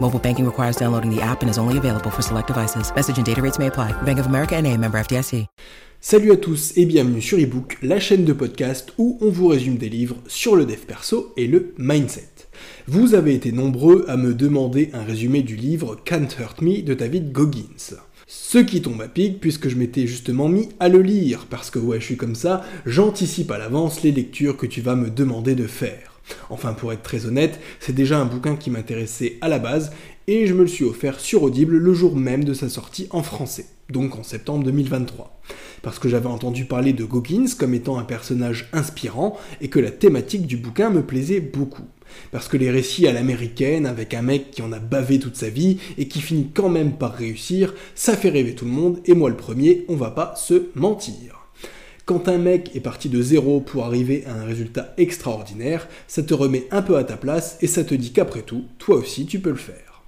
Mobile banking requires downloading the app and is only available for select devices. Message and data rates may apply. Bank of America and a member FDIC. Salut à tous et bienvenue sur eBook, la chaîne de podcast où on vous résume des livres sur le dev perso et le mindset. Vous avez été nombreux à me demander un résumé du livre Can't Hurt Me de David Goggins. Ce qui tombe à pic puisque je m'étais justement mis à le lire, parce que ouais je suis comme ça, j'anticipe à l'avance les lectures que tu vas me demander de faire. Enfin pour être très honnête, c'est déjà un bouquin qui m'intéressait à la base, et je me le suis offert sur Audible le jour même de sa sortie en français, donc en septembre 2023 parce que j'avais entendu parler de Goggins comme étant un personnage inspirant et que la thématique du bouquin me plaisait beaucoup. Parce que les récits à l'américaine, avec un mec qui en a bavé toute sa vie et qui finit quand même par réussir, ça fait rêver tout le monde, et moi le premier, on va pas se mentir. Quand un mec est parti de zéro pour arriver à un résultat extraordinaire, ça te remet un peu à ta place et ça te dit qu'après tout, toi aussi tu peux le faire.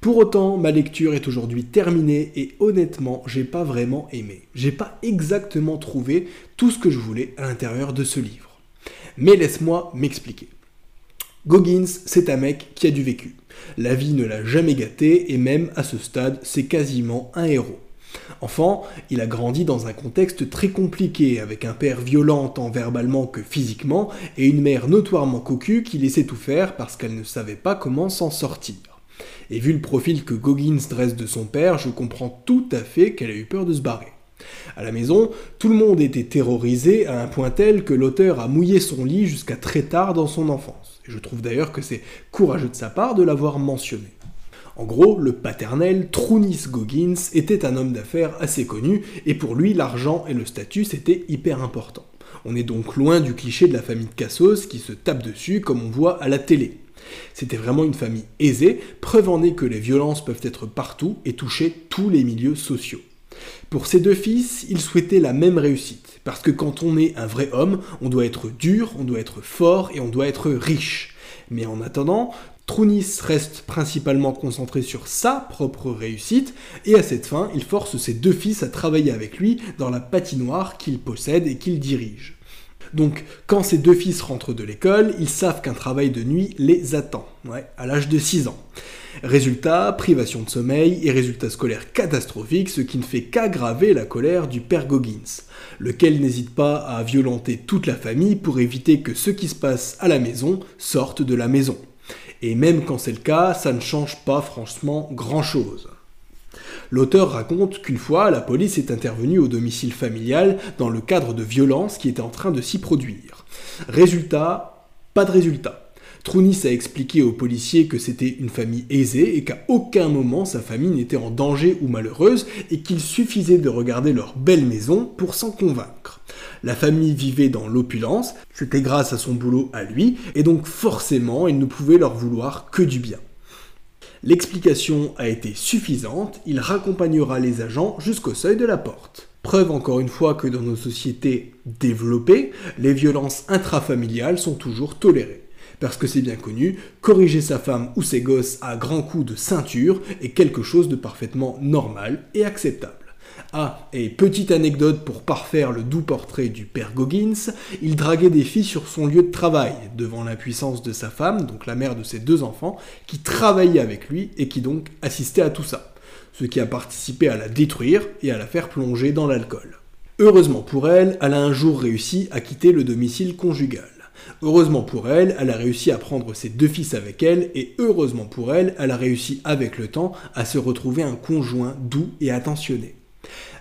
Pour autant, ma lecture est aujourd'hui terminée et honnêtement, j'ai pas vraiment aimé. J'ai pas exactement trouvé tout ce que je voulais à l'intérieur de ce livre. Mais laisse-moi m'expliquer. Goggins, c'est un mec qui a du vécu. La vie ne l'a jamais gâté et même à ce stade, c'est quasiment un héros. Enfant, il a grandi dans un contexte très compliqué, avec un père violent tant verbalement que physiquement, et une mère notoirement cocu qui laissait tout faire parce qu'elle ne savait pas comment s'en sortir. Et vu le profil que Goggins dresse de son père, je comprends tout à fait qu'elle a eu peur de se barrer. À la maison, tout le monde était terrorisé à un point tel que l'auteur a mouillé son lit jusqu'à très tard dans son enfance. Et je trouve d'ailleurs que c'est courageux de sa part de l'avoir mentionné. En gros, le paternel, Trounis Goggins, était un homme d'affaires assez connu, et pour lui, l'argent et le statut, c'était hyper important. On est donc loin du cliché de la famille de Cassos qui se tape dessus comme on voit à la télé. C'était vraiment une famille aisée, preuve en est que les violences peuvent être partout et toucher tous les milieux sociaux. Pour ses deux fils, il souhaitait la même réussite, parce que quand on est un vrai homme, on doit être dur, on doit être fort et on doit être riche. Mais en attendant, Trounis reste principalement concentré sur sa propre réussite, et à cette fin, il force ses deux fils à travailler avec lui dans la patinoire qu'il possède et qu'il dirige. Donc, quand ses deux fils rentrent de l'école, ils savent qu'un travail de nuit les attend, à l'âge de 6 ans. Résultat, privation de sommeil et résultats scolaires catastrophiques, ce qui ne fait qu'aggraver la colère du père Goggins, lequel n'hésite pas à violenter toute la famille pour éviter que ce qui se passe à la maison sorte de la maison. Et même quand c'est le cas, ça ne change pas franchement grand-chose. L'auteur raconte qu'une fois, la police est intervenue au domicile familial dans le cadre de violences qui étaient en train de s'y produire. Résultat, pas de résultat. Trounis a expliqué aux policiers que c'était une famille aisée et qu'à aucun moment sa famille n'était en danger ou malheureuse et qu'il suffisait de regarder leur belle maison pour s'en convaincre. La famille vivait dans l'opulence, c'était grâce à son boulot à lui, et donc forcément il ne pouvait leur vouloir que du bien. L'explication a été suffisante, il raccompagnera les agents jusqu'au seuil de la porte. Preuve encore une fois que dans nos sociétés développées, les violences intrafamiliales sont toujours tolérées. Parce que c'est bien connu, corriger sa femme ou ses gosses à grands coups de ceinture est quelque chose de parfaitement normal et acceptable. Ah, et petite anecdote pour parfaire le doux portrait du père Goggins, il draguait des filles sur son lieu de travail, devant l'impuissance de sa femme, donc la mère de ses deux enfants, qui travaillait avec lui et qui donc assistait à tout ça. Ce qui a participé à la détruire et à la faire plonger dans l'alcool. Heureusement pour elle, elle a un jour réussi à quitter le domicile conjugal. Heureusement pour elle, elle a réussi à prendre ses deux fils avec elle, et heureusement pour elle, elle a réussi avec le temps à se retrouver un conjoint doux et attentionné.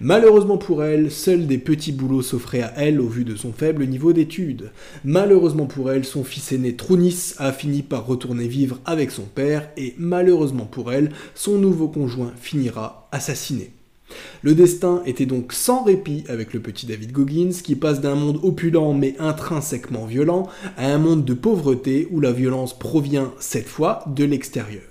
Malheureusement pour elle, seuls des petits boulots s'offraient à elle au vu de son faible niveau d'études. Malheureusement pour elle, son fils aîné Trounis a fini par retourner vivre avec son père et malheureusement pour elle, son nouveau conjoint finira assassiné. Le destin était donc sans répit avec le petit David Goggins qui passe d'un monde opulent mais intrinsèquement violent à un monde de pauvreté où la violence provient cette fois de l'extérieur.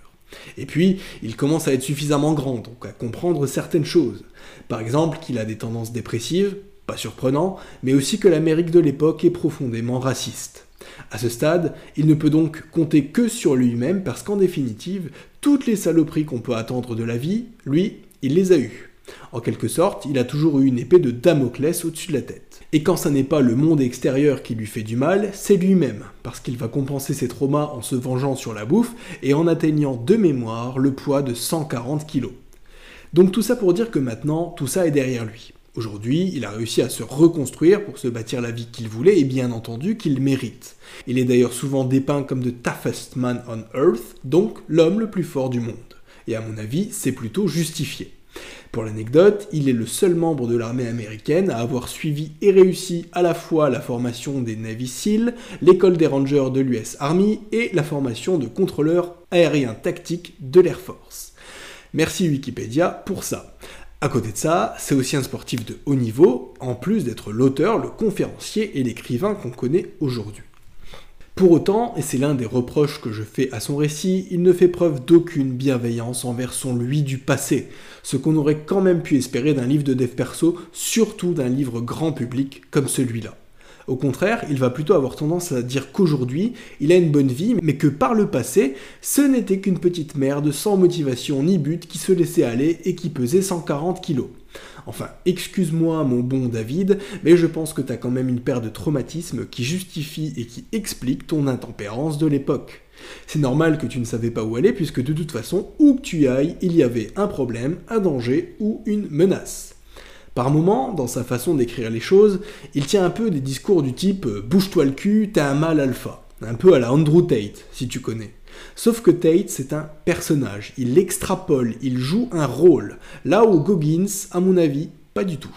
Et puis, il commence à être suffisamment grand, donc à comprendre certaines choses. Par exemple, qu'il a des tendances dépressives, pas surprenant, mais aussi que l'Amérique de l'époque est profondément raciste. À ce stade, il ne peut donc compter que sur lui-même parce qu'en définitive, toutes les saloperies qu'on peut attendre de la vie, lui, il les a eues. En quelque sorte, il a toujours eu une épée de Damoclès au-dessus de la tête. Et quand ça n'est pas le monde extérieur qui lui fait du mal, c'est lui-même, parce qu'il va compenser ses traumas en se vengeant sur la bouffe et en atteignant de mémoire le poids de 140 kilos. Donc tout ça pour dire que maintenant, tout ça est derrière lui. Aujourd'hui, il a réussi à se reconstruire pour se bâtir la vie qu'il voulait et bien entendu qu'il mérite. Il est d'ailleurs souvent dépeint comme the toughest man on earth, donc l'homme le plus fort du monde. Et à mon avis, c'est plutôt justifié. Pour l'anecdote, il est le seul membre de l'armée américaine à avoir suivi et réussi à la fois la formation des Navy l'école des Rangers de l'US Army et la formation de contrôleur aérien tactique de l'Air Force. Merci Wikipédia pour ça. À côté de ça, c'est aussi un sportif de haut niveau, en plus d'être l'auteur, le conférencier et l'écrivain qu'on connaît aujourd'hui. Pour autant, et c'est l'un des reproches que je fais à son récit, il ne fait preuve d'aucune bienveillance envers son lui du passé, ce qu'on aurait quand même pu espérer d'un livre de dev perso, surtout d'un livre grand public comme celui-là. Au contraire, il va plutôt avoir tendance à dire qu'aujourd'hui, il a une bonne vie, mais que par le passé, ce n'était qu'une petite merde sans motivation ni but qui se laissait aller et qui pesait 140 kilos. Enfin, excuse-moi mon bon David, mais je pense que t'as quand même une paire de traumatismes qui justifient et qui expliquent ton intempérance de l'époque. C'est normal que tu ne savais pas où aller puisque de toute façon, où que tu ailles, il y avait un problème, un danger ou une menace. Par moments, dans sa façon d'écrire les choses, il tient un peu des discours du type euh, bouge-toi le cul, t'as un mal alpha. Un peu à la Andrew Tate, si tu connais. Sauf que Tate, c'est un personnage, il extrapole, il joue un rôle, là où Goggins, à mon avis, pas du tout.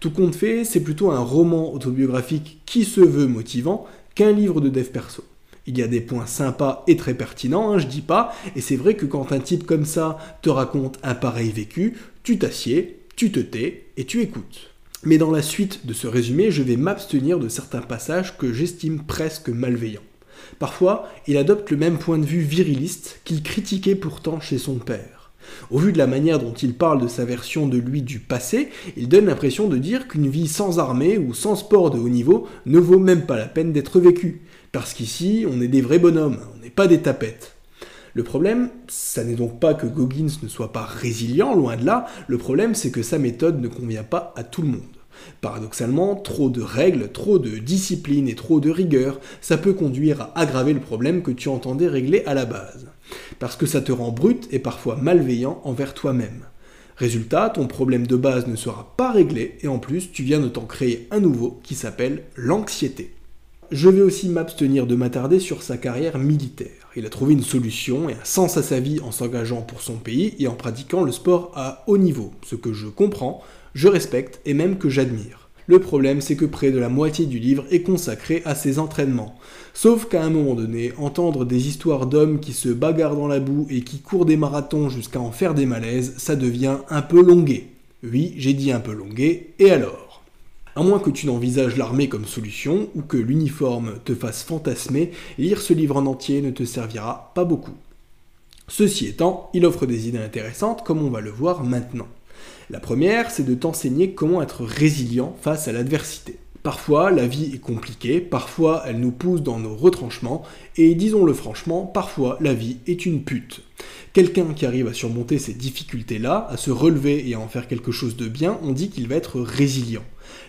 Tout compte fait, c'est plutôt un roman autobiographique qui se veut motivant qu'un livre de dev perso. Il y a des points sympas et très pertinents, hein, je dis pas, et c'est vrai que quand un type comme ça te raconte un pareil vécu, tu t'assieds, tu te tais et tu écoutes. Mais dans la suite de ce résumé, je vais m'abstenir de certains passages que j'estime presque malveillants. Parfois, il adopte le même point de vue viriliste qu'il critiquait pourtant chez son père. Au vu de la manière dont il parle de sa version de lui du passé, il donne l'impression de dire qu'une vie sans armée ou sans sport de haut niveau ne vaut même pas la peine d'être vécue. Parce qu'ici, on est des vrais bonhommes, on n'est pas des tapettes. Le problème, ça n'est donc pas que Goggins ne soit pas résilient, loin de là, le problème c'est que sa méthode ne convient pas à tout le monde. Paradoxalement, trop de règles, trop de discipline et trop de rigueur, ça peut conduire à aggraver le problème que tu entendais régler à la base. Parce que ça te rend brut et parfois malveillant envers toi-même. Résultat, ton problème de base ne sera pas réglé et en plus tu viens de t'en créer un nouveau qui s'appelle l'anxiété. Je vais aussi m'abstenir de m'attarder sur sa carrière militaire. Il a trouvé une solution et un sens à sa vie en s'engageant pour son pays et en pratiquant le sport à haut niveau, ce que je comprends, je respecte et même que j'admire. Le problème, c'est que près de la moitié du livre est consacré à ses entraînements. Sauf qu'à un moment donné, entendre des histoires d'hommes qui se bagarrent dans la boue et qui courent des marathons jusqu'à en faire des malaises, ça devient un peu longué. Oui, j'ai dit un peu longué, et alors? À moins que tu n'envisages l'armée comme solution, ou que l'uniforme te fasse fantasmer, lire ce livre en entier ne te servira pas beaucoup. Ceci étant, il offre des idées intéressantes comme on va le voir maintenant. La première, c'est de t'enseigner comment être résilient face à l'adversité. Parfois, la vie est compliquée, parfois elle nous pousse dans nos retranchements, et disons-le franchement, parfois la vie est une pute. Quelqu'un qui arrive à surmonter ces difficultés-là, à se relever et à en faire quelque chose de bien, on dit qu'il va être résilient.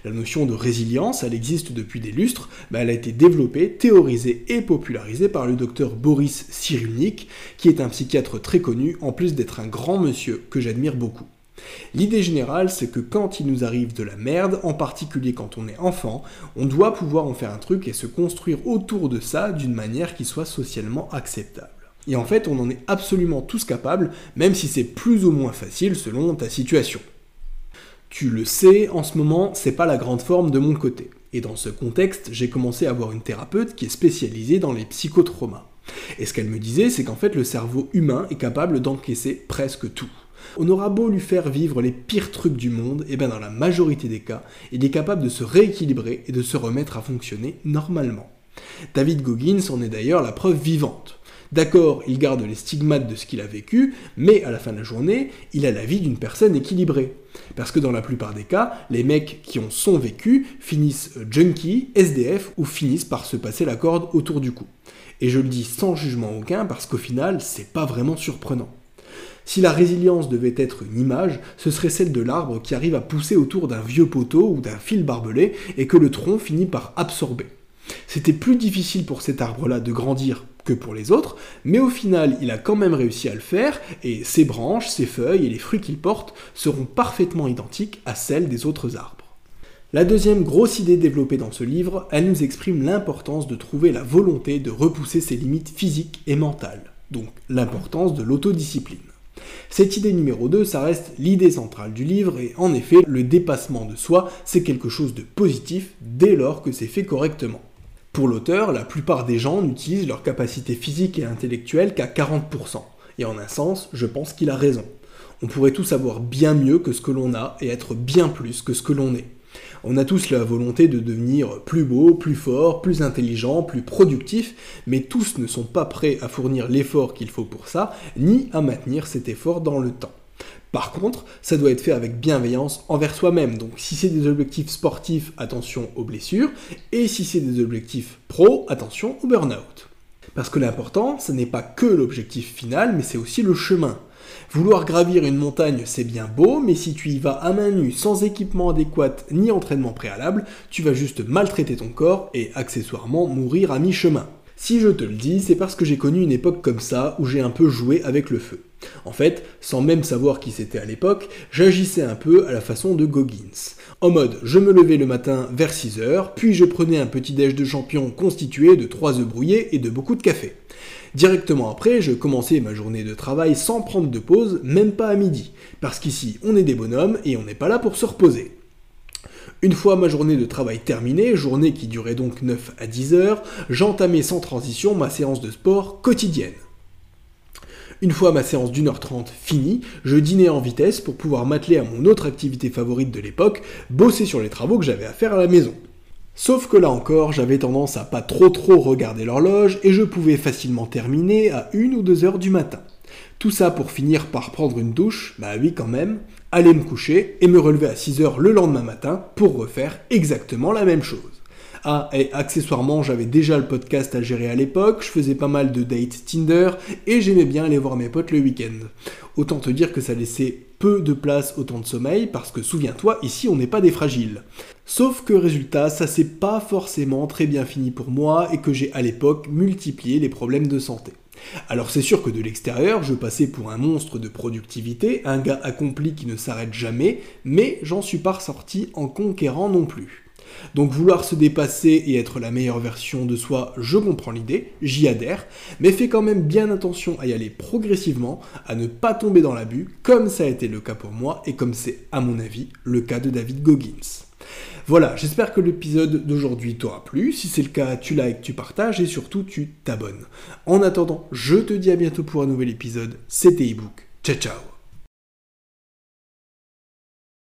La notion de résilience, elle existe depuis des lustres, mais elle a été développée, théorisée et popularisée par le docteur Boris Cyrulnik, qui est un psychiatre très connu, en plus d'être un grand monsieur que j'admire beaucoup. L'idée générale, c'est que quand il nous arrive de la merde, en particulier quand on est enfant, on doit pouvoir en faire un truc et se construire autour de ça d'une manière qui soit socialement acceptable. Et en fait, on en est absolument tous capables, même si c'est plus ou moins facile selon ta situation. Tu le sais, en ce moment, c'est pas la grande forme de mon côté. Et dans ce contexte, j'ai commencé à avoir une thérapeute qui est spécialisée dans les psychotraumas. Et ce qu'elle me disait, c'est qu'en fait, le cerveau humain est capable d'encaisser presque tout. On aura beau lui faire vivre les pires trucs du monde, et bien dans la majorité des cas, il est capable de se rééquilibrer et de se remettre à fonctionner normalement. David Goggins en est d'ailleurs la preuve vivante. D'accord, il garde les stigmates de ce qu'il a vécu, mais à la fin de la journée, il a la vie d'une personne équilibrée. Parce que dans la plupart des cas, les mecs qui ont son vécu finissent junkie, SDF ou finissent par se passer la corde autour du cou. Et je le dis sans jugement aucun parce qu'au final, c'est pas vraiment surprenant. Si la résilience devait être une image, ce serait celle de l'arbre qui arrive à pousser autour d'un vieux poteau ou d'un fil barbelé et que le tronc finit par absorber. C'était plus difficile pour cet arbre-là de grandir que pour les autres, mais au final, il a quand même réussi à le faire, et ses branches, ses feuilles et les fruits qu'il porte seront parfaitement identiques à celles des autres arbres. La deuxième grosse idée développée dans ce livre, elle nous exprime l'importance de trouver la volonté de repousser ses limites physiques et mentales, donc l'importance de l'autodiscipline. Cette idée numéro 2, ça reste l'idée centrale du livre, et en effet, le dépassement de soi, c'est quelque chose de positif dès lors que c'est fait correctement. Pour l'auteur, la plupart des gens n'utilisent leur capacité physique et intellectuelle qu'à 40%. Et en un sens, je pense qu'il a raison. On pourrait tous avoir bien mieux que ce que l'on a et être bien plus que ce que l'on est. On a tous la volonté de devenir plus beau, plus fort, plus intelligent, plus productif, mais tous ne sont pas prêts à fournir l'effort qu'il faut pour ça, ni à maintenir cet effort dans le temps. Par contre, ça doit être fait avec bienveillance envers soi-même. Donc si c'est des objectifs sportifs, attention aux blessures. Et si c'est des objectifs pro, attention au burn-out. Parce que l'important, ce n'est pas que l'objectif final, mais c'est aussi le chemin. Vouloir gravir une montagne, c'est bien beau, mais si tu y vas à main nue, sans équipement adéquat ni entraînement préalable, tu vas juste maltraiter ton corps et accessoirement mourir à mi-chemin. Si je te le dis, c'est parce que j'ai connu une époque comme ça où j'ai un peu joué avec le feu. En fait, sans même savoir qui c'était à l'époque, j'agissais un peu à la façon de Goggins. En mode, je me levais le matin vers 6h, puis je prenais un petit déj de champion constitué de 3 œufs brouillés et de beaucoup de café. Directement après, je commençais ma journée de travail sans prendre de pause, même pas à midi, parce qu'ici on est des bonhommes et on n'est pas là pour se reposer. Une fois ma journée de travail terminée, journée qui durait donc 9 à 10 heures, j'entamais sans transition ma séance de sport quotidienne. Une fois ma séance d'une heure trente finie, je dînais en vitesse pour pouvoir m'atteler à mon autre activité favorite de l'époque, bosser sur les travaux que j'avais à faire à la maison. Sauf que là encore, j'avais tendance à pas trop trop regarder l'horloge et je pouvais facilement terminer à une ou deux heures du matin. Tout ça pour finir par prendre une douche, bah oui quand même, aller me coucher et me relever à 6 heures le lendemain matin pour refaire exactement la même chose. Ah, et accessoirement, j'avais déjà le podcast à gérer à l'époque, je faisais pas mal de dates Tinder, et j'aimais bien aller voir mes potes le week-end. Autant te dire que ça laissait peu de place au temps de sommeil, parce que souviens-toi, ici on n'est pas des fragiles. Sauf que résultat, ça s'est pas forcément très bien fini pour moi, et que j'ai à l'époque multiplié les problèmes de santé. Alors c'est sûr que de l'extérieur, je passais pour un monstre de productivité, un gars accompli qui ne s'arrête jamais, mais j'en suis pas ressorti en conquérant non plus. Donc vouloir se dépasser et être la meilleure version de soi, je comprends l'idée, j'y adhère, mais fais quand même bien attention à y aller progressivement, à ne pas tomber dans l'abus, comme ça a été le cas pour moi et comme c'est à mon avis le cas de David Goggins. Voilà, j'espère que l'épisode d'aujourd'hui t'aura plu. Si c'est le cas, tu likes, tu partages et surtout tu t'abonnes. En attendant, je te dis à bientôt pour un nouvel épisode. C'était ebook. Ciao ciao